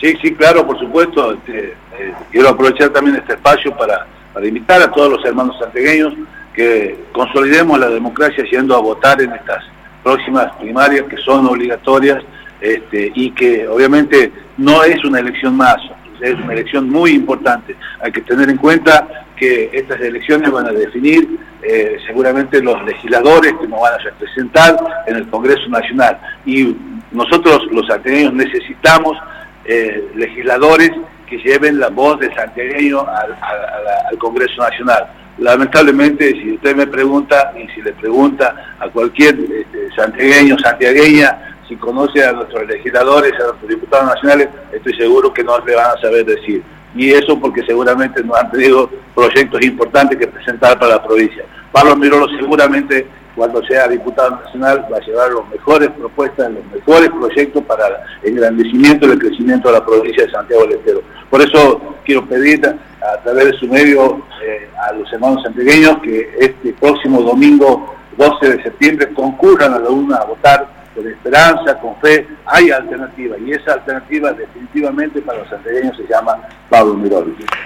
Sí, sí, claro, por supuesto. Este, eh, quiero aprovechar también este espacio para, invitar a todos los hermanos santegueños que consolidemos la democracia yendo a votar en estas próximas primarias que son obligatorias este, y que obviamente no es una elección más, es una elección muy importante. Hay que tener en cuenta que estas elecciones van a definir eh, seguramente los legisladores que nos van a representar en el Congreso Nacional. Y nosotros los santiagueños necesitamos eh, legisladores que lleven la voz de santiagueño al, Congreso Nacional. Lamentablemente, si usted me pregunta, y si le pregunta a cualquier este, santiagueño, santiagueña, si conoce a nuestros legisladores, a nuestros diputados nacionales, estoy seguro que no le van a saber decir. Y eso porque seguramente no han tenido proyectos importantes que presentar para la provincia. Pablo Mirolo seguramente cuando sea diputado nacional va a llevar las mejores propuestas, los mejores proyectos para el engrandecimiento y el crecimiento de la provincia de Santiago del Estero. Por eso quiero pedir a, través de su medio eh, a los hermanos santiagueños que este próximo domingo 12 de septiembre concurran a la UNA a votar con esperanza, con fe, hay alternativa y esa alternativa definitivamente para los santiagueños se llama Pablo Miroli.